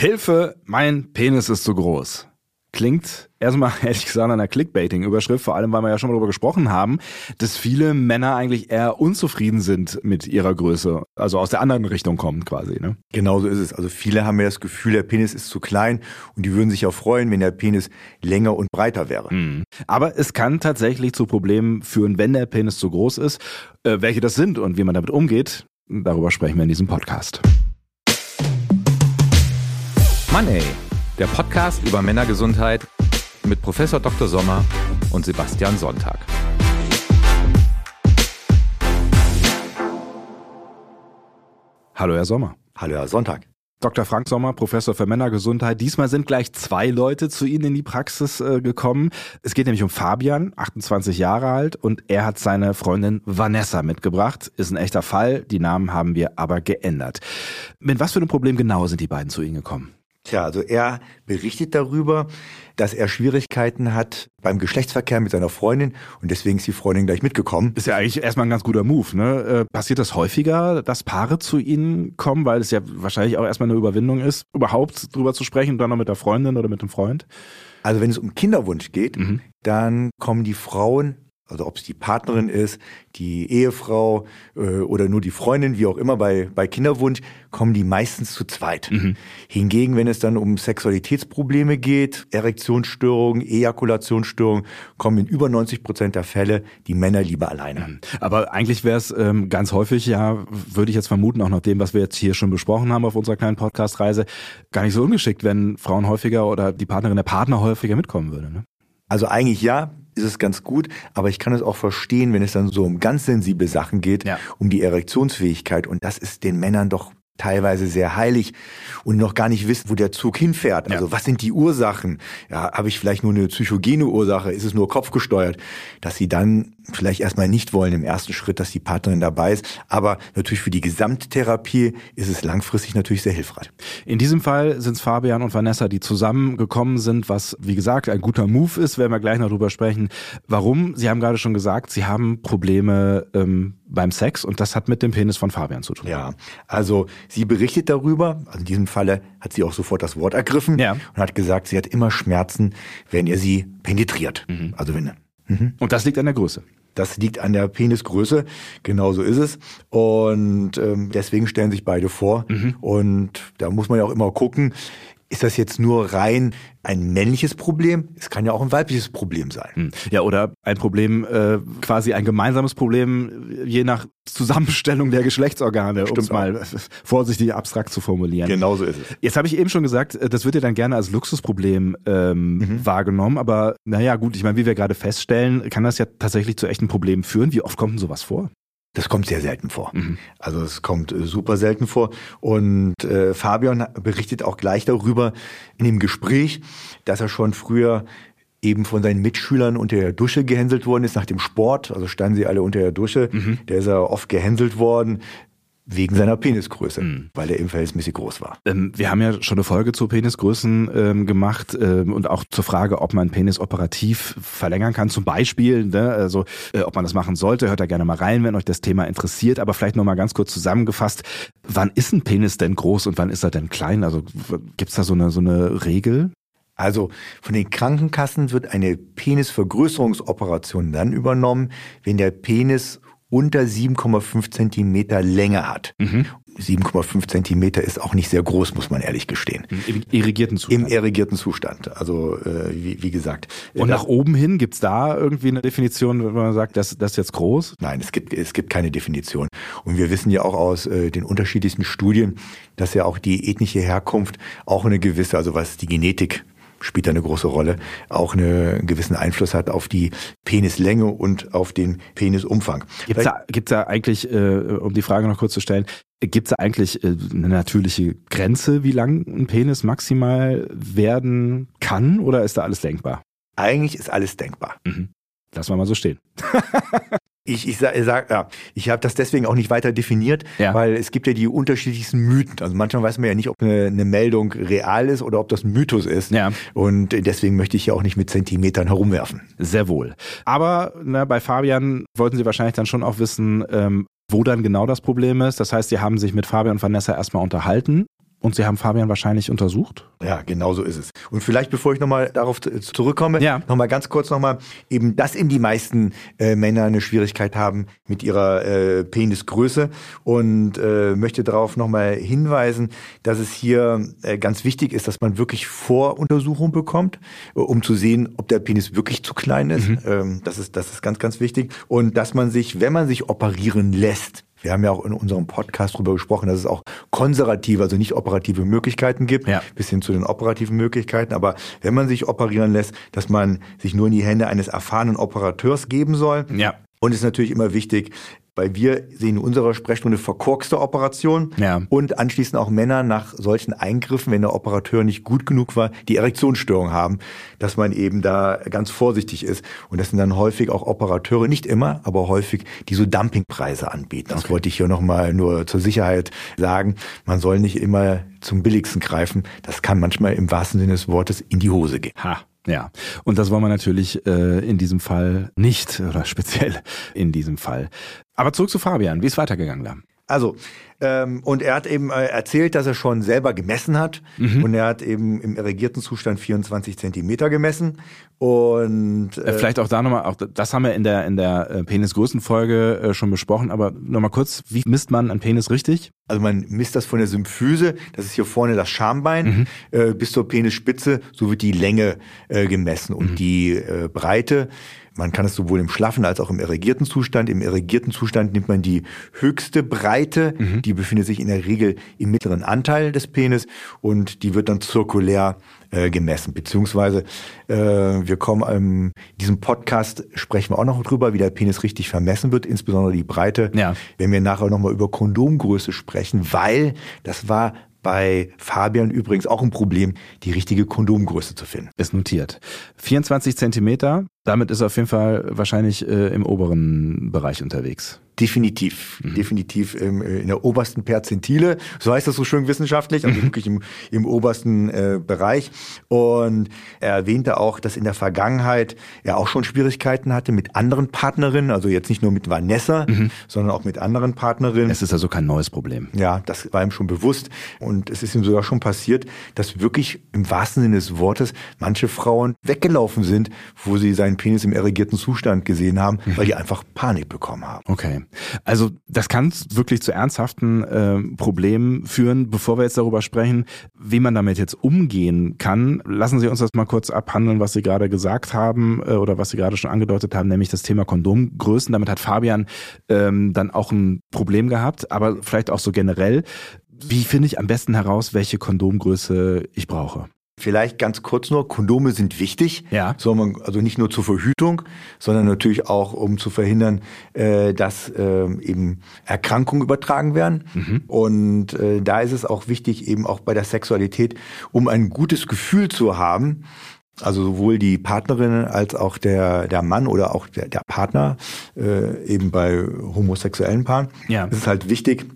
Hilfe, mein Penis ist zu groß. Klingt erstmal ehrlich gesagt an einer Clickbaiting-Überschrift, vor allem weil wir ja schon mal darüber gesprochen haben, dass viele Männer eigentlich eher unzufrieden sind mit ihrer Größe, also aus der anderen Richtung kommen quasi. Ne? Genau so ist es. Also viele haben ja das Gefühl, der Penis ist zu klein und die würden sich auch freuen, wenn der Penis länger und breiter wäre. Mhm. Aber es kann tatsächlich zu Problemen führen, wenn der Penis zu groß ist. Äh, welche das sind und wie man damit umgeht, darüber sprechen wir in diesem Podcast. Mann ey, der Podcast über Männergesundheit mit Professor Dr. Sommer und Sebastian Sonntag. Hallo Herr Sommer. Hallo Herr Sonntag. Dr. Frank Sommer, Professor für Männergesundheit. Diesmal sind gleich zwei Leute zu Ihnen in die Praxis äh, gekommen. Es geht nämlich um Fabian, 28 Jahre alt, und er hat seine Freundin Vanessa mitgebracht. Ist ein echter Fall. Die Namen haben wir aber geändert. Mit was für einem Problem genau sind die beiden zu Ihnen gekommen? Tja, also er berichtet darüber, dass er Schwierigkeiten hat beim Geschlechtsverkehr mit seiner Freundin und deswegen ist die Freundin gleich mitgekommen. Ist ja eigentlich erstmal ein ganz guter Move, ne? Äh, passiert das häufiger, dass Paare zu Ihnen kommen, weil es ja wahrscheinlich auch erstmal eine Überwindung ist, überhaupt drüber zu sprechen und dann noch mit der Freundin oder mit dem Freund? Also wenn es um Kinderwunsch geht, mhm. dann kommen die Frauen also ob es die Partnerin ist, die Ehefrau äh, oder nur die Freundin, wie auch immer, bei, bei Kinderwunsch kommen die meistens zu zweit. Mhm. Hingegen, wenn es dann um Sexualitätsprobleme geht, Erektionsstörungen, Ejakulationsstörungen, kommen in über 90 Prozent der Fälle die Männer lieber alleine. Mhm. Aber eigentlich wäre es ähm, ganz häufig, ja, würde ich jetzt vermuten, auch nach dem, was wir jetzt hier schon besprochen haben auf unserer kleinen Podcast-Reise, gar nicht so ungeschickt, wenn Frauen häufiger oder die Partnerin der Partner häufiger mitkommen würde. Ne? Also eigentlich ja, ist es ganz gut, aber ich kann es auch verstehen, wenn es dann so um ganz sensible Sachen geht, ja. um die Erektionsfähigkeit. Und das ist den Männern doch teilweise sehr heilig und noch gar nicht wissen, wo der Zug hinfährt. Also ja. was sind die Ursachen? Ja, habe ich vielleicht nur eine psychogene Ursache? Ist es nur kopfgesteuert? Dass sie dann vielleicht erstmal nicht wollen im ersten Schritt, dass die Partnerin dabei ist. Aber natürlich für die Gesamttherapie ist es langfristig natürlich sehr hilfreich. In diesem Fall sind es Fabian und Vanessa, die zusammengekommen sind, was wie gesagt ein guter Move ist, werden wir gleich noch drüber sprechen. Warum? Sie haben gerade schon gesagt, Sie haben Probleme ähm, beim Sex und das hat mit dem Penis von Fabian zu tun. Ja, also sie berichtet darüber, also in diesem Falle hat sie auch sofort das Wort ergriffen ja. und hat gesagt, sie hat immer Schmerzen, wenn ihr sie penetriert. Mhm. Also wenn. Mhm. Und das liegt an der Größe. Das liegt an der Penisgröße, genau so ist es. Und ähm, deswegen stellen sich beide vor. Mhm. Und da muss man ja auch immer gucken, ist das jetzt nur rein ein männliches Problem? Es kann ja auch ein weibliches Problem sein. Hm. Ja, oder ein Problem, äh, quasi ein gemeinsames Problem, je nach Zusammenstellung der Geschlechtsorgane, um es mal vorsichtig abstrakt zu formulieren. Genau so ist es. Jetzt habe ich eben schon gesagt, äh, das wird ja dann gerne als Luxusproblem ähm, mhm. wahrgenommen, aber naja, gut, ich meine, wie wir gerade feststellen, kann das ja tatsächlich zu echten Problemen führen. Wie oft kommt denn sowas vor? Das kommt sehr selten vor. Mhm. Also es kommt äh, super selten vor. Und äh, Fabian berichtet auch gleich darüber in dem Gespräch, dass er schon früher eben von seinen Mitschülern unter der Dusche gehänselt worden ist nach dem Sport. Also standen sie alle unter der Dusche. Mhm. Der ist er oft gehänselt worden. Wegen seiner Penisgröße, mhm. weil er eben verhältnismäßig groß war. Ähm, wir haben ja schon eine Folge zu Penisgrößen ähm, gemacht ähm, und auch zur Frage, ob man Penis operativ verlängern kann. Zum Beispiel, ne, also äh, ob man das machen sollte, hört da gerne mal rein, wenn euch das Thema interessiert. Aber vielleicht noch mal ganz kurz zusammengefasst: Wann ist ein Penis denn groß und wann ist er denn klein? Also gibt's da so eine so eine Regel? Also von den Krankenkassen wird eine Penisvergrößerungsoperation dann übernommen, wenn der Penis unter 7,5 Zentimeter Länge hat. Mhm. 7,5 Zentimeter ist auch nicht sehr groß, muss man ehrlich gestehen. Im irrigierten Zustand. Im irrigierten Zustand. Also äh, wie, wie gesagt. Und nach oben hin gibt's da irgendwie eine Definition, wenn man sagt, das, das ist jetzt groß? Nein, es gibt, es gibt keine Definition. Und wir wissen ja auch aus äh, den unterschiedlichsten Studien, dass ja auch die ethnische Herkunft auch eine gewisse, also was die Genetik spielt da eine große Rolle, auch einen gewissen Einfluss hat auf die Penislänge und auf den Penisumfang. Gibt es da, gibt's da eigentlich, äh, um die Frage noch kurz zu stellen, gibt es da eigentlich äh, eine natürliche Grenze, wie lang ein Penis maximal werden kann oder ist da alles denkbar? Eigentlich ist alles denkbar. Mhm. Lassen wir mal so stehen. ich, ich sag, sag ja, ich habe das deswegen auch nicht weiter definiert, ja. weil es gibt ja die unterschiedlichsten Mythen. Also manchmal weiß man ja nicht, ob eine, eine Meldung real ist oder ob das ein Mythos ist. Ja. Und deswegen möchte ich ja auch nicht mit Zentimetern herumwerfen. Sehr wohl. Aber ne, bei Fabian wollten Sie wahrscheinlich dann schon auch wissen, ähm, wo dann genau das Problem ist. Das heißt, Sie haben sich mit Fabian und Vanessa erstmal unterhalten und Sie haben Fabian wahrscheinlich untersucht? Ja, genau so ist es. Und vielleicht, bevor ich nochmal darauf zurückkomme, ja. nochmal ganz kurz nochmal, eben, dass eben die meisten äh, Männer eine Schwierigkeit haben mit ihrer äh, Penisgröße und äh, möchte darauf nochmal hinweisen, dass es hier äh, ganz wichtig ist, dass man wirklich Voruntersuchung bekommt, äh, um zu sehen, ob der Penis wirklich zu klein ist. Mhm. Ähm, das ist, das ist ganz, ganz wichtig. Und dass man sich, wenn man sich operieren lässt, wir haben ja auch in unserem Podcast darüber gesprochen, dass es auch konservative, also nicht operative Möglichkeiten gibt, ja. bis hin zu den operativen Möglichkeiten. Aber wenn man sich operieren lässt, dass man sich nur in die Hände eines erfahrenen Operateurs geben soll. Ja. Und es ist natürlich immer wichtig, weil wir sehen in unserer Sprechstunde verkorkste Operationen ja. und anschließend auch Männer nach solchen Eingriffen, wenn der Operateur nicht gut genug war, die Erektionsstörung haben, dass man eben da ganz vorsichtig ist. Und das sind dann häufig auch Operateure, nicht immer, aber häufig, die so Dumpingpreise anbieten. Das okay. wollte ich hier nochmal nur zur Sicherheit sagen. Man soll nicht immer zum billigsten greifen. Das kann manchmal im wahrsten Sinne des Wortes in die Hose gehen. Ha. Ja, und das wollen wir natürlich äh, in diesem Fall nicht oder speziell in diesem Fall. Aber zurück zu Fabian, wie ist weitergegangen da? Also, ähm, und er hat eben äh, erzählt, dass er schon selber gemessen hat. Mhm. Und er hat eben im erregierten Zustand 24 Zentimeter gemessen. Und äh, vielleicht auch da nochmal, auch das haben wir in der in der äh, Penisgrößenfolge äh, schon besprochen, aber nochmal kurz, wie misst man einen Penis richtig? Also man misst das von der Symphyse, das ist hier vorne das Schambein, mhm. äh, bis zur Penisspitze, so wird die Länge gemessen und mhm. die Breite man kann es sowohl im schlaffen als auch im erregierten Zustand. Im erregierten Zustand nimmt man die höchste Breite, mhm. die befindet sich in der Regel im mittleren Anteil des Penis und die wird dann zirkulär äh, gemessen. Beziehungsweise äh, wir kommen in diesem Podcast sprechen wir auch noch drüber, wie der Penis richtig vermessen wird, insbesondere die Breite. Ja. Wenn wir nachher nochmal über Kondomgröße sprechen, weil das war bei Fabian übrigens auch ein Problem, die richtige Kondomgröße zu finden. Ist notiert. 24 Zentimeter, damit ist er auf jeden Fall wahrscheinlich äh, im oberen Bereich unterwegs. Definitiv, mhm. definitiv im, äh, in der obersten Perzentile, so heißt das so schön wissenschaftlich, also mhm. wirklich im, im obersten äh, Bereich. Und er erwähnte auch, dass in der Vergangenheit er auch schon Schwierigkeiten hatte mit anderen Partnerinnen, also jetzt nicht nur mit Vanessa, mhm. sondern auch mit anderen Partnerinnen. Es ist also kein neues Problem. Ja, das war ihm schon bewusst. Und es ist ihm sogar schon passiert, dass wirklich im wahrsten Sinne des Wortes manche Frauen weggelaufen sind, wo sie seinen Penis im erregierten Zustand gesehen haben, mhm. weil die einfach Panik bekommen haben. Okay. Also das kann wirklich zu ernsthaften äh, Problemen führen. Bevor wir jetzt darüber sprechen, wie man damit jetzt umgehen kann, lassen Sie uns das mal kurz abhandeln, was Sie gerade gesagt haben äh, oder was Sie gerade schon angedeutet haben, nämlich das Thema Kondomgrößen. Damit hat Fabian ähm, dann auch ein Problem gehabt, aber vielleicht auch so generell. Wie finde ich am besten heraus, welche Kondomgröße ich brauche? Vielleicht ganz kurz nur, Kondome sind wichtig, ja. sondern also nicht nur zur Verhütung, sondern natürlich auch, um zu verhindern, äh, dass äh, eben Erkrankungen übertragen werden. Mhm. Und äh, da ist es auch wichtig, eben auch bei der Sexualität, um ein gutes Gefühl zu haben, also sowohl die Partnerin als auch der, der Mann oder auch der, der Partner, äh, eben bei homosexuellen Paaren, ja. ist es halt wichtig,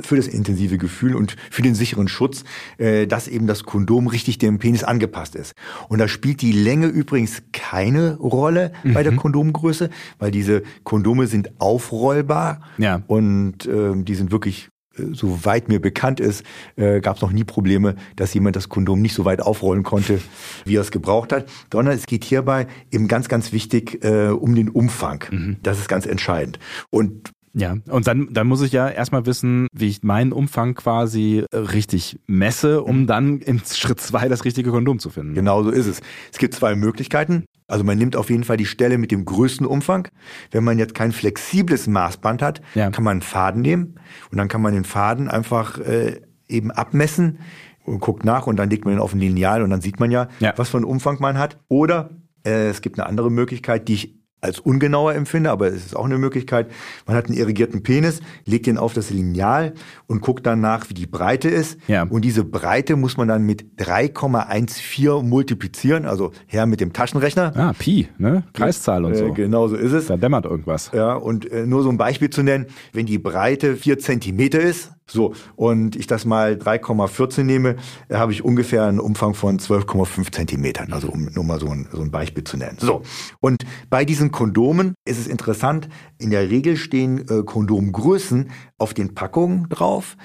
für das intensive Gefühl und für den sicheren Schutz, äh, dass eben das Kondom richtig dem Penis angepasst ist. Und da spielt die Länge übrigens keine Rolle mhm. bei der mhm. Kondomgröße, weil diese Kondome sind aufrollbar ja. und äh, die sind wirklich äh, soweit mir bekannt ist, äh, gab es noch nie Probleme, dass jemand das Kondom nicht so weit aufrollen konnte, wie er es gebraucht hat, sondern es geht hierbei eben ganz, ganz wichtig äh, um den Umfang. Mhm. Das ist ganz entscheidend. Und ja, und dann, dann muss ich ja erstmal wissen, wie ich meinen Umfang quasi äh, richtig messe, um mhm. dann im Schritt zwei das richtige Kondom zu finden. Genau so ist es. Es gibt zwei Möglichkeiten. Also man nimmt auf jeden Fall die Stelle mit dem größten Umfang. Wenn man jetzt kein flexibles Maßband hat, ja. kann man einen Faden nehmen und dann kann man den Faden einfach äh, eben abmessen und guckt nach und dann legt man ihn auf ein Lineal und dann sieht man ja, ja. was für einen Umfang man hat. Oder äh, es gibt eine andere Möglichkeit, die ich als ungenauer empfinde, aber es ist auch eine Möglichkeit. Man hat einen irrigierten Penis, legt den auf das Lineal und guckt dann nach, wie die Breite ist. Ja. Und diese Breite muss man dann mit 3,14 multiplizieren, also her mit dem Taschenrechner. Ah, Pi, ne? Kreiszahl und so. Äh, genau so ist es. Da dämmert irgendwas. Ja, und äh, nur so ein Beispiel zu nennen, wenn die Breite 4 Zentimeter ist, so, und ich das mal 3,14 nehme, habe ich ungefähr einen Umfang von 12,5 Zentimetern. Also um nur mal so ein, so ein Beispiel zu nennen. So, und bei diesen Kondomen ist es interessant, in der Regel stehen äh, Kondomgrößen auf den Packungen drauf.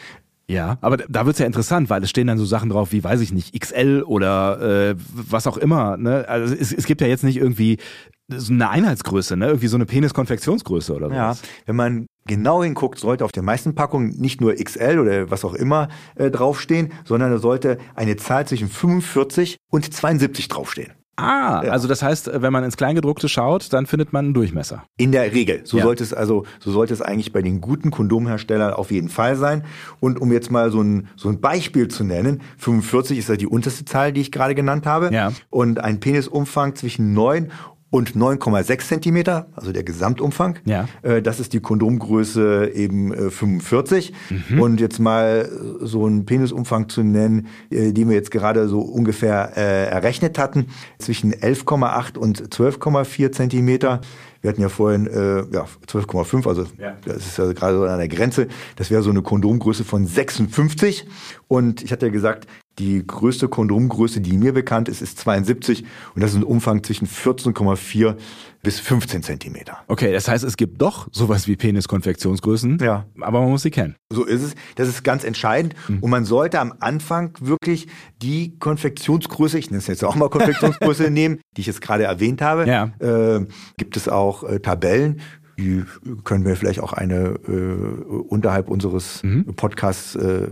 Ja, aber da wird's ja interessant, weil es stehen dann so Sachen drauf wie, weiß ich nicht, XL oder äh, was auch immer. Ne? Also es, es gibt ja jetzt nicht irgendwie so eine Einheitsgröße, ne? irgendwie so eine Peniskonfektionsgröße oder so. Ja, wenn man genau hinguckt, sollte auf den meisten Packungen nicht nur XL oder was auch immer äh, draufstehen, sondern da sollte eine Zahl zwischen 45 und 72 draufstehen. Ah, ja. also das heißt, wenn man ins Kleingedruckte schaut, dann findet man einen Durchmesser. In der Regel. So ja. sollte es also, so sollte es eigentlich bei den guten Kondomherstellern auf jeden Fall sein. Und um jetzt mal so ein, so ein Beispiel zu nennen, 45 ist ja die unterste Zahl, die ich gerade genannt habe. Ja. Und ein Penisumfang zwischen 9 und 9,6 Zentimeter, also der Gesamtumfang. Ja. Äh, das ist die Kondomgröße eben äh, 45. Mhm. Und jetzt mal so einen Penisumfang zu nennen, äh, den wir jetzt gerade so ungefähr äh, errechnet hatten, zwischen 11,8 und 12,4 Zentimeter. Wir hatten ja vorhin äh, ja, 12,5, also ja. das ist ja gerade so an der Grenze. Das wäre so eine Kondomgröße von 56. Und ich hatte ja gesagt, die größte Kondomgröße, die mir bekannt ist, ist 72 und das ist ein Umfang zwischen 14,4 bis 15 Zentimeter. Okay, das heißt, es gibt doch sowas wie Peniskonfektionsgrößen, ja. aber man muss sie kennen. So ist es. Das ist ganz entscheidend mhm. und man sollte am Anfang wirklich die Konfektionsgröße, ich nenne es jetzt auch mal Konfektionsgröße nehmen, die ich jetzt gerade erwähnt habe. Ja. Äh, gibt es auch äh, Tabellen, die können wir vielleicht auch eine äh, unterhalb unseres mhm. Podcasts äh,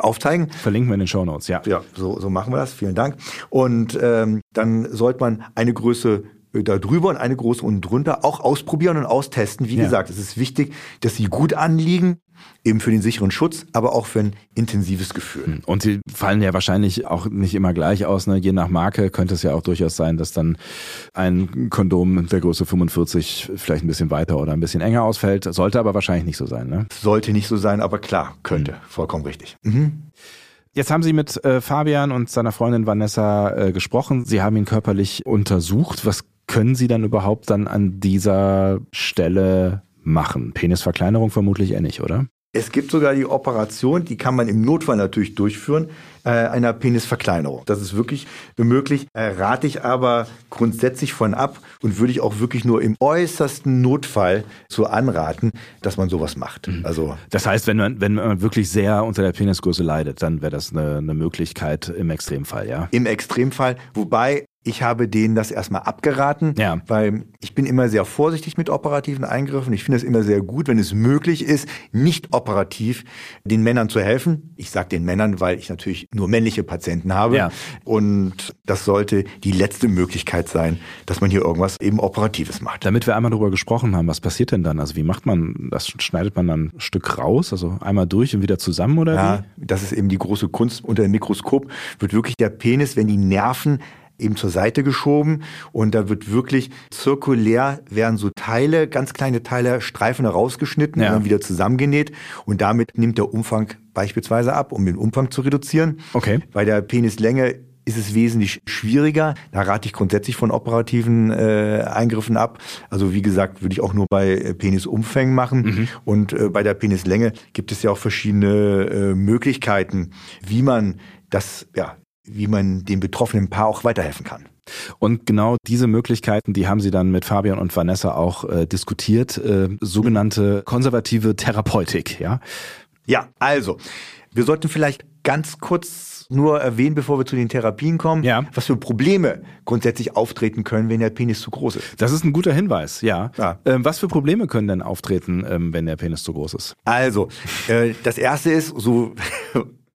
aufzeigen. Verlinken wir in den Show Notes, ja. Ja, so, so machen wir das. Vielen Dank. Und ähm, dann sollte man eine Größe äh, da drüber und eine große unten drunter auch ausprobieren und austesten. Wie ja. gesagt, es ist wichtig, dass sie gut anliegen, eben für den sicheren Schutz, aber auch für ein intensives Gefühl. Hm. Und sie fallen ja wahrscheinlich auch nicht immer gleich aus. Ne? Je nach Marke könnte es ja auch durchaus sein, dass dann ein Kondom der Größe 45 vielleicht ein bisschen weiter oder ein bisschen enger ausfällt. Sollte aber wahrscheinlich nicht so sein. Ne? Sollte nicht so sein, aber klar, könnte. Mhm. Vollkommen richtig. Mhm. Jetzt haben Sie mit äh, Fabian und seiner Freundin Vanessa äh, gesprochen. Sie haben ihn körperlich untersucht. Was können Sie dann überhaupt dann an dieser Stelle machen? Penisverkleinerung vermutlich eher nicht, oder? Es gibt sogar die Operation, die kann man im Notfall natürlich durchführen, äh, einer Penisverkleinerung. Das ist wirklich möglich, äh, rate ich aber grundsätzlich von ab und würde ich auch wirklich nur im äußersten Notfall so anraten, dass man sowas macht. Mhm. Also das heißt, wenn man, wenn man wirklich sehr unter der Penisgröße leidet, dann wäre das eine, eine Möglichkeit im Extremfall, ja? Im Extremfall, wobei ich habe denen das erstmal abgeraten, ja. weil ich bin immer sehr vorsichtig mit operativen Eingriffen. Ich finde es immer sehr gut, wenn es möglich ist, nicht operativ den Männern zu helfen. Ich sage den Männern, weil ich natürlich nur männliche Patienten habe. Ja. Und das sollte die letzte Möglichkeit sein, dass man hier irgendwas eben Operatives macht. Damit wir einmal darüber gesprochen haben, was passiert denn dann? Also wie macht man das? Schneidet man dann ein Stück raus, also einmal durch und wieder zusammen oder ja, wie? Das ist eben die große Kunst. Unter dem Mikroskop wird wirklich der Penis, wenn die Nerven eben zur Seite geschoben und da wird wirklich zirkulär werden so Teile, ganz kleine Teile, Streifen herausgeschnitten ja. und dann wieder zusammengenäht und damit nimmt der Umfang beispielsweise ab, um den Umfang zu reduzieren. Okay. Bei der Penislänge ist es wesentlich schwieriger. Da rate ich grundsätzlich von operativen äh, Eingriffen ab. Also wie gesagt, würde ich auch nur bei äh, Penisumfängen machen. Mhm. Und äh, bei der Penislänge gibt es ja auch verschiedene äh, Möglichkeiten, wie man das ja wie man dem betroffenen Paar auch weiterhelfen kann. Und genau diese Möglichkeiten, die haben Sie dann mit Fabian und Vanessa auch äh, diskutiert, äh, sogenannte konservative Therapeutik, ja? Ja, also, wir sollten vielleicht ganz kurz nur erwähnen, bevor wir zu den Therapien kommen, ja. was für Probleme grundsätzlich auftreten können, wenn der Penis zu groß ist. Das ist ein guter Hinweis, ja. ja. Ähm, was für Probleme können denn auftreten, ähm, wenn der Penis zu groß ist? Also, äh, das erste ist, so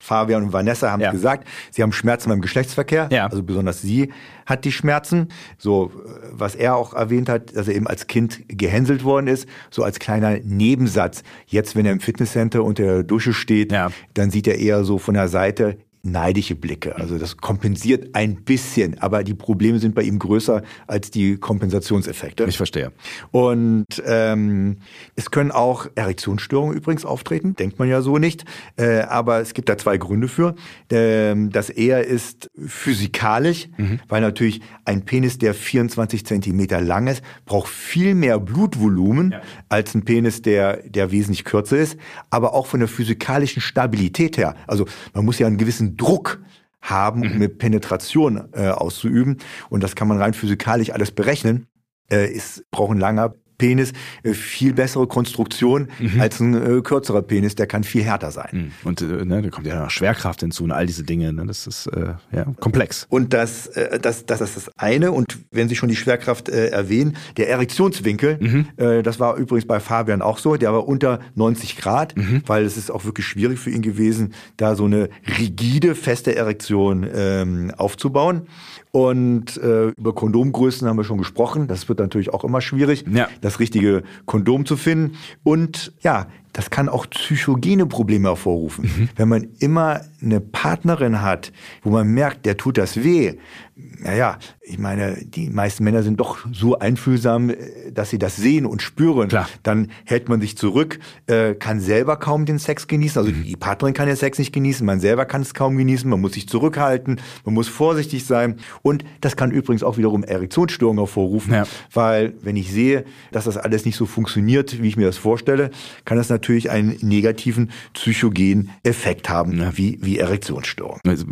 Fabian und Vanessa haben ja. gesagt, sie haben Schmerzen beim Geschlechtsverkehr. Ja. Also besonders sie hat die Schmerzen. So, was er auch erwähnt hat, dass er eben als Kind gehänselt worden ist. So als kleiner Nebensatz. Jetzt, wenn er im Fitnesscenter unter der Dusche steht, ja. dann sieht er eher so von der Seite, neidische Blicke. Also das kompensiert ein bisschen, aber die Probleme sind bei ihm größer als die Kompensationseffekte. Ich verstehe. Und ähm, es können auch Erektionsstörungen übrigens auftreten, denkt man ja so nicht. Äh, aber es gibt da zwei Gründe für. Ähm, das eher ist physikalisch, mhm. weil natürlich ein Penis, der 24 Zentimeter lang ist, braucht viel mehr Blutvolumen ja. als ein Penis, der, der wesentlich kürzer ist. Aber auch von der physikalischen Stabilität her. Also man muss ja einen gewissen Druck haben, um mhm. eine Penetration äh, auszuüben. Und das kann man rein physikalisch alles berechnen. Äh, es braucht ein langer Penis äh, viel bessere Konstruktion mhm. als ein äh, kürzerer Penis, der kann viel härter sein. Mhm. Und äh, ne, da kommt ja noch Schwerkraft hinzu und all diese Dinge, ne, das ist äh, ja, komplex. Und das, äh, das, das, ist das eine und wenn Sie schon die Schwerkraft äh, erwähnen, der Erektionswinkel, mhm. äh, das war übrigens bei Fabian auch so, der war unter 90 Grad, mhm. weil es ist auch wirklich schwierig für ihn gewesen, da so eine rigide, feste Erektion ähm, aufzubauen. Und äh, über Kondomgrößen haben wir schon gesprochen. Das wird natürlich auch immer schwierig, ja. das richtige Kondom zu finden. Und ja, das kann auch psychogene Probleme hervorrufen. Mhm. Wenn man immer eine Partnerin hat, wo man merkt, der tut das weh, naja, ich meine, die meisten Männer sind doch so einfühlsam, äh, dass sie das sehen und spüren. Klar. Dann hält man sich zurück, äh, kann selber kaum den Sex genießen. Also mhm. die Partnerin kann den Sex nicht genießen, man selber kann es kaum genießen, man muss sich zurückhalten, man muss vorsichtig sein. Und das kann übrigens auch wiederum Erektionsstörungen hervorrufen, ja. weil wenn ich sehe, dass das alles nicht so funktioniert, wie ich mir das vorstelle, kann das natürlich einen negativen psychogenen Effekt haben, ja. wie, wie Erektionsstörungen. Also,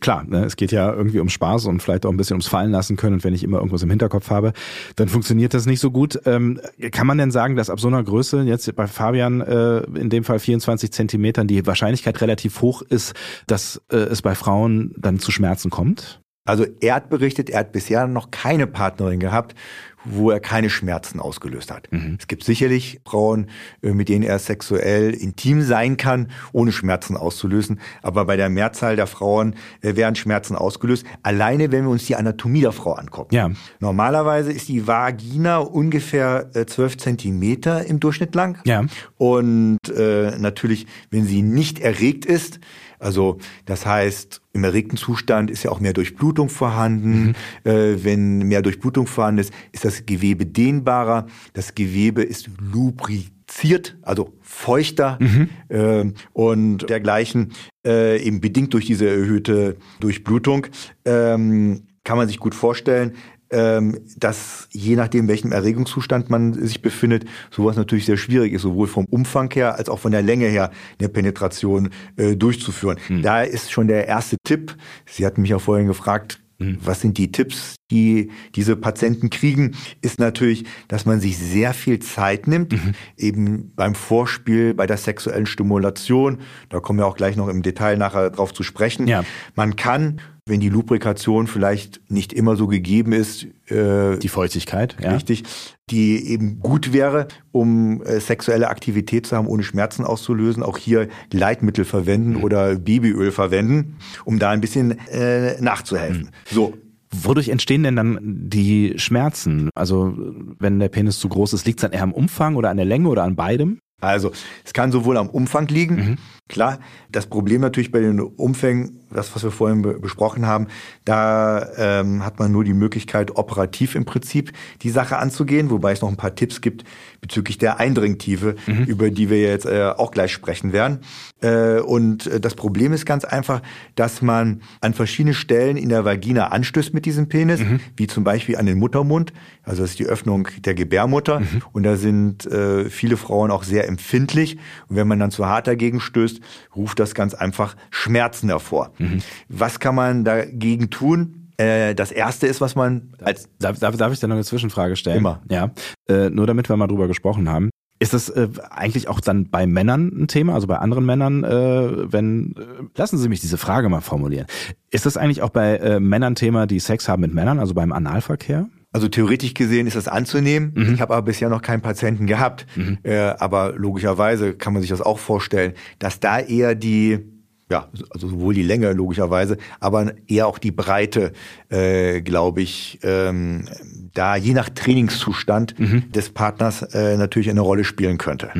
klar, ne, es geht ja irgendwie um Spaß und vielleicht auch ein bisschen ums Fallen lassen können. Und wenn ich immer irgendwas im Hinterkopf habe, dann funktioniert das nicht so gut. Ähm, kann man denn sagen, dass ab so einer Größe, jetzt bei Fabian äh, in dem Fall 24 Zentimetern, die Wahrscheinlichkeit relativ hoch ist, dass äh, es bei Frauen dann zu Schmerzen kommt? Also er hat berichtet, er hat bisher noch keine Partnerin gehabt, wo er keine Schmerzen ausgelöst hat. Mhm. Es gibt sicherlich Frauen, äh, mit denen er sexuell intim sein kann, ohne Schmerzen auszulösen. Aber bei der Mehrzahl der Frauen äh, werden Schmerzen ausgelöst. Alleine, wenn wir uns die Anatomie der Frau angucken. Ja. Normalerweise ist die Vagina ungefähr äh, zwölf Zentimeter im Durchschnitt lang. Ja. Und äh, natürlich, wenn sie nicht erregt ist, also das heißt, im erregten Zustand ist ja auch mehr Durchblutung vorhanden. Mhm. Äh, wenn mehr Durchblutung vorhanden ist, ist das Gewebe dehnbarer. Das Gewebe ist lubriziert, also feuchter mhm. äh, und dergleichen. Äh, eben bedingt durch diese erhöhte Durchblutung ähm, kann man sich gut vorstellen, dass je nachdem, welchem Erregungszustand man sich befindet, sowas natürlich sehr schwierig ist, sowohl vom Umfang her als auch von der Länge her eine Penetration äh, durchzuführen. Hm. Da ist schon der erste Tipp. Sie hatten mich auch vorhin gefragt, hm. was sind die Tipps, die diese Patienten kriegen, ist natürlich, dass man sich sehr viel Zeit nimmt, mhm. eben beim Vorspiel, bei der sexuellen Stimulation. Da kommen wir auch gleich noch im Detail nachher drauf zu sprechen. Ja. Man kann wenn die Lubrikation vielleicht nicht immer so gegeben ist. Äh, die Feuchtigkeit, ja. Richtig, die eben gut wäre, um äh, sexuelle Aktivität zu haben, ohne Schmerzen auszulösen. Auch hier Gleitmittel verwenden mhm. oder Babyöl verwenden, um da ein bisschen äh, nachzuhelfen. Mhm. So, Wodurch entstehen denn dann die Schmerzen? Also wenn der Penis zu groß ist, liegt es dann eher am Umfang oder an der Länge oder an beidem? Also es kann sowohl am Umfang liegen, mhm. klar. Das Problem natürlich bei den Umfängen, das was wir vorhin be besprochen haben, da ähm, hat man nur die Möglichkeit, operativ im Prinzip die Sache anzugehen, wobei es noch ein paar Tipps gibt bezüglich der Eindringtiefe, mhm. über die wir jetzt äh, auch gleich sprechen werden. Äh, und äh, das Problem ist ganz einfach, dass man an verschiedene Stellen in der Vagina anstößt mit diesem Penis, mhm. wie zum Beispiel an den Muttermund, also das ist die Öffnung der Gebärmutter. Mhm. Und da sind äh, viele Frauen auch sehr empfindlich. Und wenn man dann zu hart dagegen stößt, ruft das ganz einfach Schmerzen hervor. Mhm. Was kann man dagegen tun? Äh, das erste ist, was man als. Darf, darf, darf ich da noch eine Zwischenfrage stellen? Immer. Ja. Äh, nur damit wir mal drüber gesprochen haben. Ist das äh, eigentlich auch dann bei Männern ein Thema, also bei anderen Männern, äh, wenn, äh, lassen Sie mich diese Frage mal formulieren. Ist das eigentlich auch bei äh, Männern Thema, die Sex haben mit Männern, also beim Analverkehr? Also theoretisch gesehen ist das anzunehmen. Mhm. Ich habe aber bisher noch keinen Patienten gehabt. Mhm. Äh, aber logischerweise kann man sich das auch vorstellen, dass da eher die, ja, also sowohl die Länge logischerweise, aber eher auch die Breite, äh, glaube ich, ähm, da je nach Trainingszustand mhm. des Partners äh, natürlich eine Rolle spielen könnte.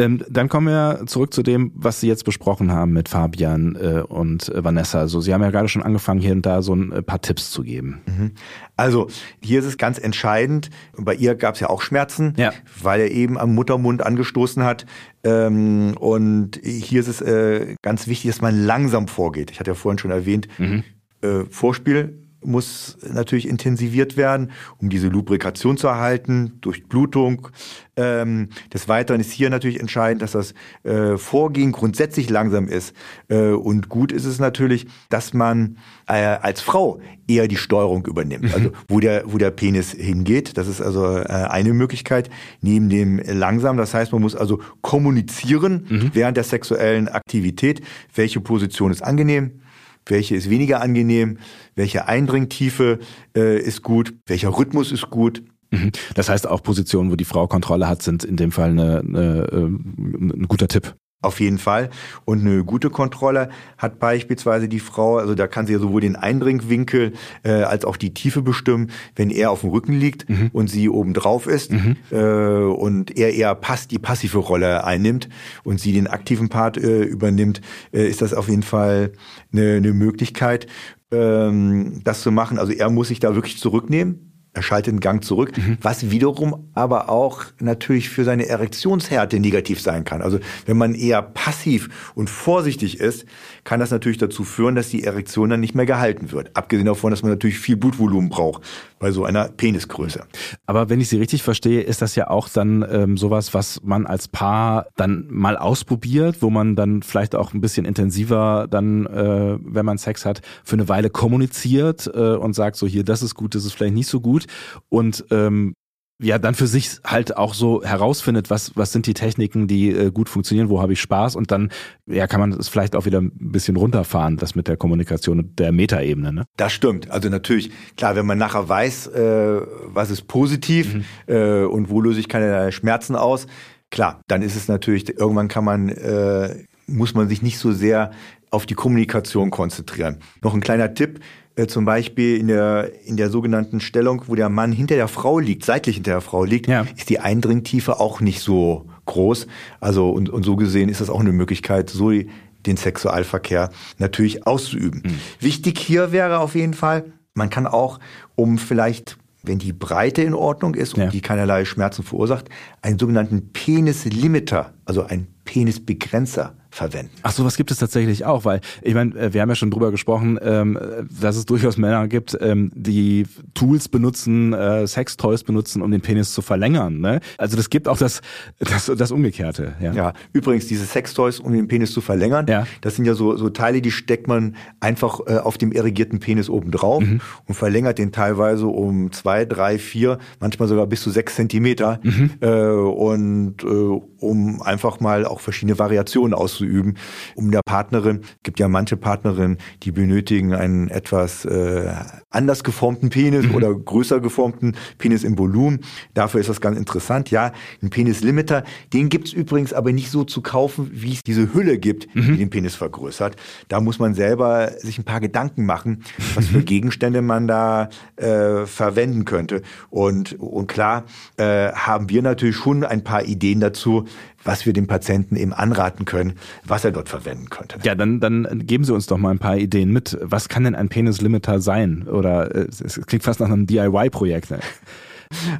Ähm, dann kommen wir zurück zu dem, was Sie jetzt besprochen haben mit Fabian äh, und äh, Vanessa. Also Sie haben ja gerade schon angefangen, hier und da so ein äh, paar Tipps zu geben. Mhm. Also hier ist es ganz entscheidend, bei ihr gab es ja auch Schmerzen, ja. weil er eben am Muttermund angestoßen hat. Ähm, und hier ist es äh, ganz wichtig, dass man langsam vorgeht. Ich hatte ja vorhin schon erwähnt, mhm. äh, Vorspiel muss natürlich intensiviert werden, um diese Lubrikation zu erhalten, durch Blutung. Ähm, des Weiteren ist hier natürlich entscheidend, dass das äh, Vorgehen grundsätzlich langsam ist. Äh, und gut ist es natürlich, dass man äh, als Frau eher die Steuerung übernimmt. Mhm. Also wo der, wo der Penis hingeht. Das ist also äh, eine Möglichkeit neben dem langsam. Das heißt, man muss also kommunizieren mhm. während der sexuellen Aktivität. Welche Position ist angenehm? Welche ist weniger angenehm, welche Eindringtiefe äh, ist gut, welcher Rhythmus ist gut. Mhm. Das heißt auch Positionen, wo die Frau Kontrolle hat, sind in dem Fall eine, eine, ähm, ein guter Tipp. Auf jeden Fall. Und eine gute Kontrolle hat beispielsweise die Frau, also da kann sie ja sowohl den Eindringwinkel äh, als auch die Tiefe bestimmen, wenn er auf dem Rücken liegt mhm. und sie oben drauf ist mhm. äh, und er eher pass die passive Rolle einnimmt und sie den aktiven Part äh, übernimmt, äh, ist das auf jeden Fall eine, eine Möglichkeit, ähm, das zu machen. Also er muss sich da wirklich zurücknehmen er schaltet den Gang zurück, mhm. was wiederum aber auch natürlich für seine Erektionshärte negativ sein kann. Also wenn man eher passiv und vorsichtig ist, kann das natürlich dazu führen, dass die Erektion dann nicht mehr gehalten wird. Abgesehen davon, dass man natürlich viel Blutvolumen braucht bei so einer Penisgröße. Aber wenn ich Sie richtig verstehe, ist das ja auch dann ähm, sowas, was man als Paar dann mal ausprobiert, wo man dann vielleicht auch ein bisschen intensiver dann, äh, wenn man Sex hat, für eine Weile kommuniziert äh, und sagt so hier, das ist gut, das ist vielleicht nicht so gut und ähm, ja dann für sich halt auch so herausfindet, was was sind die Techniken, die äh, gut funktionieren, wo habe ich Spaß und dann ja kann man es vielleicht auch wieder ein bisschen runterfahren, das mit der Kommunikation der Metaebene. Ne? Das stimmt. Also natürlich klar, wenn man nachher weiß, äh, was ist positiv mhm. äh, und wo löse ich keine Schmerzen aus, klar, dann ist es natürlich irgendwann kann man äh, muss man sich nicht so sehr auf die Kommunikation konzentrieren. Noch ein kleiner Tipp, äh, zum Beispiel in der, in der sogenannten Stellung, wo der Mann hinter der Frau liegt, seitlich hinter der Frau liegt, ja. ist die Eindringtiefe auch nicht so groß. Also und, und so gesehen ist das auch eine Möglichkeit, so den Sexualverkehr natürlich auszuüben. Mhm. Wichtig hier wäre auf jeden Fall, man kann auch, um vielleicht wenn die Breite in Ordnung ist und ja. die keinerlei Schmerzen verursacht, einen sogenannten Penis-Limiter, also einen Penisbegrenzer verwenden. Ach so, was gibt es tatsächlich auch, weil ich meine, äh, wir haben ja schon drüber gesprochen, ähm, dass es durchaus Männer gibt, ähm, die Tools benutzen, äh, Sextoys benutzen, um den Penis zu verlängern. Ne? Also das gibt auch das, das, das Umgekehrte. Ja? ja, übrigens diese Sextoys, um den Penis zu verlängern, ja. das sind ja so, so Teile, die steckt man einfach äh, auf dem erregierten Penis oben drauf mhm. und verlängert den teilweise um zwei, drei, vier, manchmal sogar bis zu sechs Zentimeter mhm. äh, und äh, um einfach mal auch verschiedene Variationen auszuüben. Um der Partnerin, gibt ja manche Partnerinnen, die benötigen einen etwas äh, anders geformten Penis mhm. oder größer geformten Penis im Volumen. Dafür ist das ganz interessant. Ja, ein Penislimiter, den gibt's übrigens aber nicht so zu kaufen, wie es diese Hülle gibt, mhm. die den Penis vergrößert. Da muss man selber sich ein paar Gedanken machen, was für Gegenstände man da äh, verwenden könnte. Und, und klar äh, haben wir natürlich schon ein paar Ideen dazu, was wir dem Patienten eben anraten können, was er dort verwenden könnte. Ja, dann, dann geben Sie uns doch mal ein paar Ideen mit. Was kann denn ein Penislimiter sein? Oder äh, es klingt fast nach einem DIY-Projekt.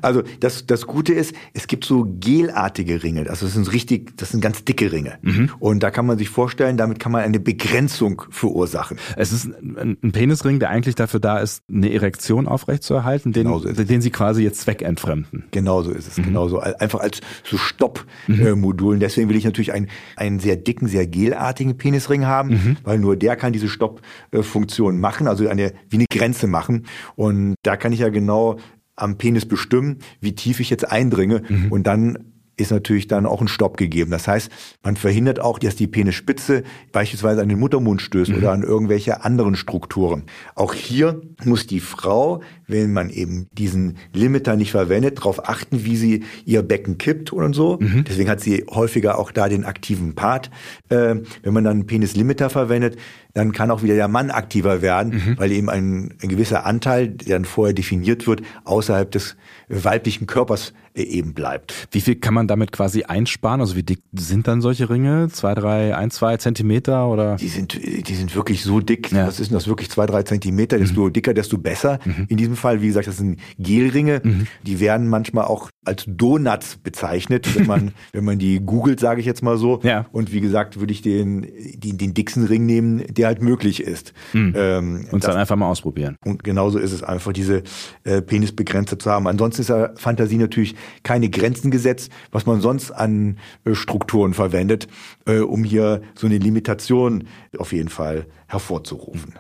Also das, das Gute ist, es gibt so gelartige Ringe. Also das sind richtig, das sind ganz dicke Ringe. Mhm. Und da kann man sich vorstellen, damit kann man eine Begrenzung verursachen. Es ist ein, ein Penisring, der eigentlich dafür da ist, eine Erektion aufrechtzuerhalten, den, so den Sie quasi jetzt zweckentfremden. Genau so ist es. Mhm. Genau so. Einfach als so Stoppmodulen. Mhm. Deswegen will ich natürlich einen, einen sehr dicken, sehr gelartigen Penisring haben, mhm. weil nur der kann diese Stoppfunktion machen, also eine, wie eine Grenze machen. Und da kann ich ja genau am Penis bestimmen, wie tief ich jetzt eindringe mhm. und dann ist natürlich dann auch ein Stopp gegeben. Das heißt, man verhindert auch, dass die Penisspitze beispielsweise an den Muttermund stößt mhm. oder an irgendwelche anderen Strukturen. Auch hier muss die Frau, wenn man eben diesen Limiter nicht verwendet, darauf achten, wie sie ihr Becken kippt und so. Mhm. Deswegen hat sie häufiger auch da den aktiven Part. Äh, wenn man dann einen Penislimiter verwendet, dann kann auch wieder der Mann aktiver werden, mhm. weil eben ein, ein gewisser Anteil, der dann vorher definiert wird, außerhalb des weiblichen Körpers äh, eben bleibt. Wie viel kann man damit quasi einsparen? Also wie dick sind dann solche Ringe? Zwei, drei, ein, zwei Zentimeter oder? Die sind, die sind wirklich so dick. Ja. Was ist denn das wirklich? Zwei, drei Zentimeter. Desto mhm. dicker, desto besser. Mhm. In diesem Fall, wie gesagt, das sind Gelringe. Mhm. Die werden manchmal auch als Donuts bezeichnet, wenn man, wenn man die googelt, sage ich jetzt mal so. Ja. Und wie gesagt, würde ich den, den, den dicksten Ring nehmen, der halt möglich ist. Mhm. Ähm, und das, dann einfach mal ausprobieren. Und genauso ist es einfach, diese äh, Penisbegrenze zu haben. Ansonsten ist ja Fantasie natürlich keine Grenzen gesetzt, was man sonst an äh, Strukturen verwendet, äh, um hier so eine Limitation auf jeden Fall hervorzurufen.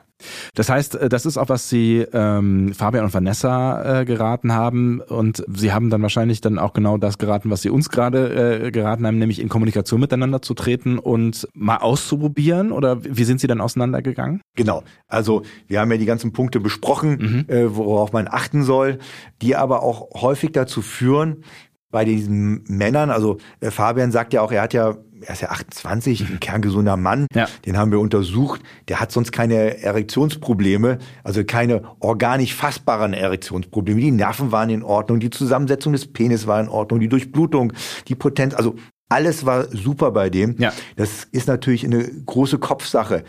Das heißt, äh, das ist auch, was Sie ähm, Fabian und Vanessa äh, geraten haben. Und Sie haben dann wahrscheinlich dann auch genau das geraten, was Sie uns gerade äh, geraten haben, nämlich in Kommunikation miteinander zu treten und mal auszuprobieren. Oder wie sind Sie dann auseinandergegangen? Genau. Also wir haben ja die ganzen Punkte besprochen, mhm. äh, worauf man achten soll, die aber auch häufig dazu führen, bei diesen Männern, also äh, Fabian sagt ja auch, er hat ja er ist ja 28, ein kerngesunder Mann, ja. den haben wir untersucht, der hat sonst keine Erektionsprobleme, also keine organisch fassbaren Erektionsprobleme. Die Nerven waren in Ordnung, die Zusammensetzung des Penis war in Ordnung, die Durchblutung, die Potenz, also alles war super bei dem. Ja. Das ist natürlich eine große Kopfsache.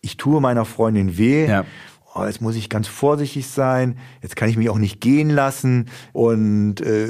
Ich tue meiner Freundin weh. Ja oh, jetzt muss ich ganz vorsichtig sein, jetzt kann ich mich auch nicht gehen lassen und äh,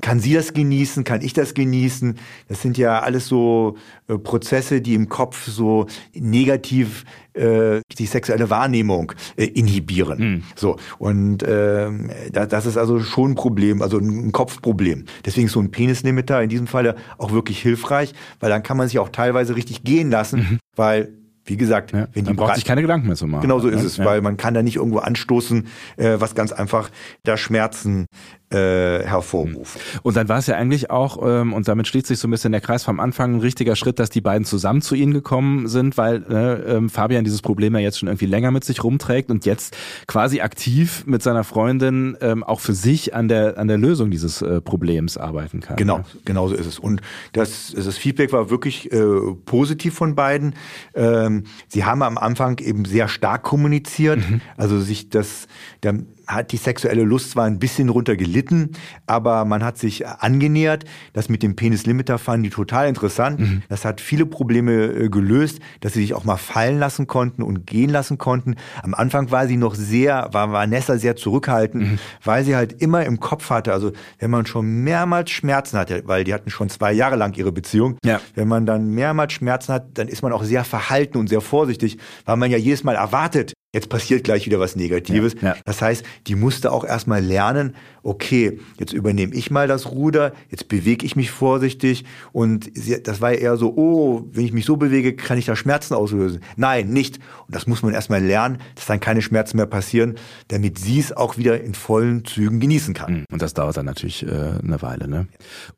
kann sie das genießen, kann ich das genießen. Das sind ja alles so äh, Prozesse, die im Kopf so negativ äh, die sexuelle Wahrnehmung äh, inhibieren. Mhm. So und äh, das ist also schon ein Problem, also ein Kopfproblem. Deswegen ist so ein Penislimiter in diesem Falle auch wirklich hilfreich, weil dann kann man sich auch teilweise richtig gehen lassen, mhm. weil wie gesagt, ja, wenn die braucht sich keine Gedanken mehr zu machen. Genau so ist es, ja. weil man kann da nicht irgendwo anstoßen, äh, was ganz einfach da Schmerzen äh, hervorrufen. Und dann war es ja eigentlich auch, ähm, und damit schließt sich so ein bisschen der Kreis vom Anfang, ein richtiger Schritt, dass die beiden zusammen zu ihnen gekommen sind, weil äh, ähm, Fabian dieses Problem ja jetzt schon irgendwie länger mit sich rumträgt und jetzt quasi aktiv mit seiner Freundin ähm, auch für sich an der an der Lösung dieses äh, Problems arbeiten kann. Genau, ja. genau so ist es. Und das, das Feedback war wirklich äh, positiv von beiden. Ähm, sie haben am Anfang eben sehr stark kommuniziert, mhm. also sich das der, hat die sexuelle Lust zwar ein bisschen runter gelitten, aber man hat sich angenähert. Das mit dem Penis-Limiter fanden die total interessant. Mhm. Das hat viele Probleme äh, gelöst, dass sie sich auch mal fallen lassen konnten und gehen lassen konnten. Am Anfang war sie noch sehr, war Vanessa sehr zurückhaltend, mhm. weil sie halt immer im Kopf hatte, also wenn man schon mehrmals Schmerzen hatte, weil die hatten schon zwei Jahre lang ihre Beziehung, ja. wenn man dann mehrmals Schmerzen hat, dann ist man auch sehr verhalten und sehr vorsichtig, weil man ja jedes Mal erwartet, jetzt passiert gleich wieder was Negatives. Ja, ja. Das heißt, die musste auch erstmal lernen, okay, jetzt übernehme ich mal das Ruder, jetzt bewege ich mich vorsichtig und das war eher so, oh, wenn ich mich so bewege, kann ich da Schmerzen auslösen. Nein, nicht. Und das muss man erstmal lernen, dass dann keine Schmerzen mehr passieren, damit sie es auch wieder in vollen Zügen genießen kann. Hm, und das dauert dann natürlich äh, eine Weile. Ne?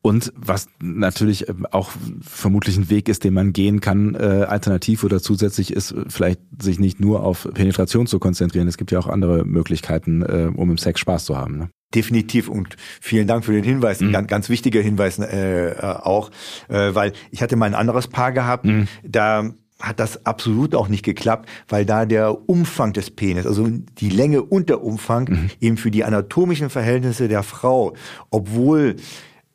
Und was natürlich äh, auch vermutlich ein Weg ist, den man gehen kann, äh, alternativ oder zusätzlich ist, vielleicht sich nicht nur auf Penetration zu konzentrieren. Es gibt ja auch andere Möglichkeiten, äh, um im Sex Spaß zu haben. Ne? Definitiv und vielen Dank für den Hinweis, mhm. ganz, ganz wichtiger Hinweis äh, äh, auch, äh, weil ich hatte mal ein anderes Paar gehabt, mhm. da hat das absolut auch nicht geklappt, weil da der Umfang des Penis, also die Länge und der Umfang mhm. eben für die anatomischen Verhältnisse der Frau, obwohl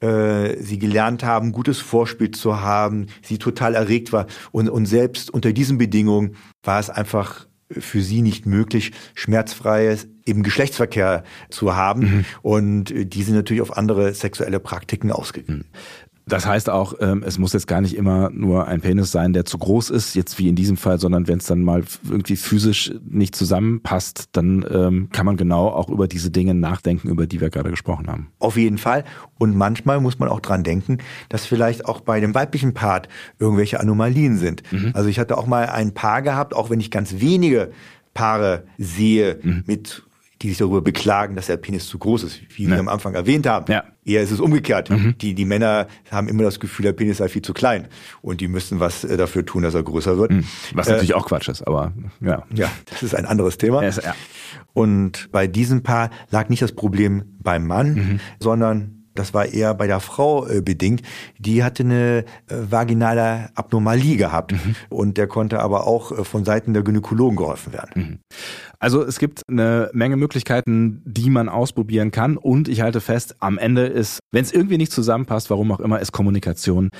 äh, sie gelernt haben, gutes Vorspiel zu haben, sie total erregt war und, und selbst unter diesen Bedingungen war es einfach für sie nicht möglich, schmerzfreies eben Geschlechtsverkehr zu haben. Mhm. Und die sind natürlich auf andere sexuelle Praktiken ausgewichen. Das heißt auch, ähm, es muss jetzt gar nicht immer nur ein Penis sein, der zu groß ist, jetzt wie in diesem Fall, sondern wenn es dann mal irgendwie physisch nicht zusammenpasst, dann ähm, kann man genau auch über diese Dinge nachdenken, über die wir gerade gesprochen haben. Auf jeden Fall. Und manchmal muss man auch dran denken, dass vielleicht auch bei dem weiblichen Part irgendwelche Anomalien sind. Mhm. Also ich hatte auch mal ein Paar gehabt, auch wenn ich ganz wenige Paare sehe mhm. mit die sich darüber beklagen, dass der Penis zu groß ist, wie ja. wir am Anfang erwähnt haben. Ja. Eher ist es umgekehrt. Mhm. Die, die Männer haben immer das Gefühl, der Penis sei viel zu klein und die müssen was äh, dafür tun, dass er größer wird. Mhm. Was äh, natürlich auch Quatsch ist, aber ja. Ja, das ist ein anderes Thema. Ja, und bei diesem Paar lag nicht das Problem beim Mann, mhm. sondern das war eher bei der Frau äh, bedingt. Die hatte eine äh, vaginale Abnormalie gehabt mhm. und der konnte aber auch äh, von Seiten der Gynäkologen geholfen werden. Mhm. Also es gibt eine Menge Möglichkeiten, die man ausprobieren kann und ich halte fest, am Ende ist, wenn es irgendwie nicht zusammenpasst, warum auch immer, ist Kommunikation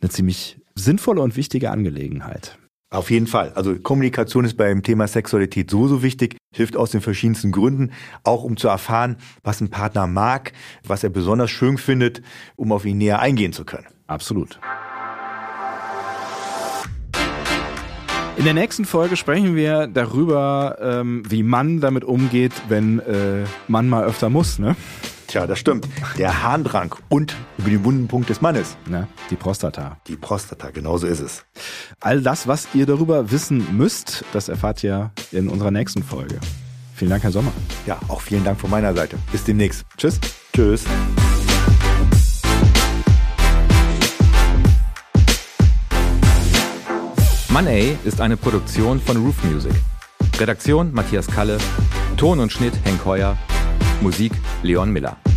eine ziemlich sinnvolle und wichtige Angelegenheit. Auf jeden Fall. Also Kommunikation ist beim Thema Sexualität so, so wichtig, hilft aus den verschiedensten Gründen, auch um zu erfahren, was ein Partner mag, was er besonders schön findet, um auf ihn näher eingehen zu können. Absolut. In der nächsten Folge sprechen wir darüber, ähm, wie man damit umgeht, wenn äh, man mal öfter muss, ne? Tja, das stimmt. Der Harndrang und über den wunden Punkt des Mannes. Ja, die Prostata. Die Prostata, genauso ist es. All das, was ihr darüber wissen müsst, das erfahrt ihr in unserer nächsten Folge. Vielen Dank, Herr Sommer. Ja, auch vielen Dank von meiner Seite. Bis demnächst. Tschüss. Tschüss. Money ist eine Produktion von Roof Music. Redaktion Matthias Kalle, Ton und Schnitt Henk Heuer, Musik Leon Miller.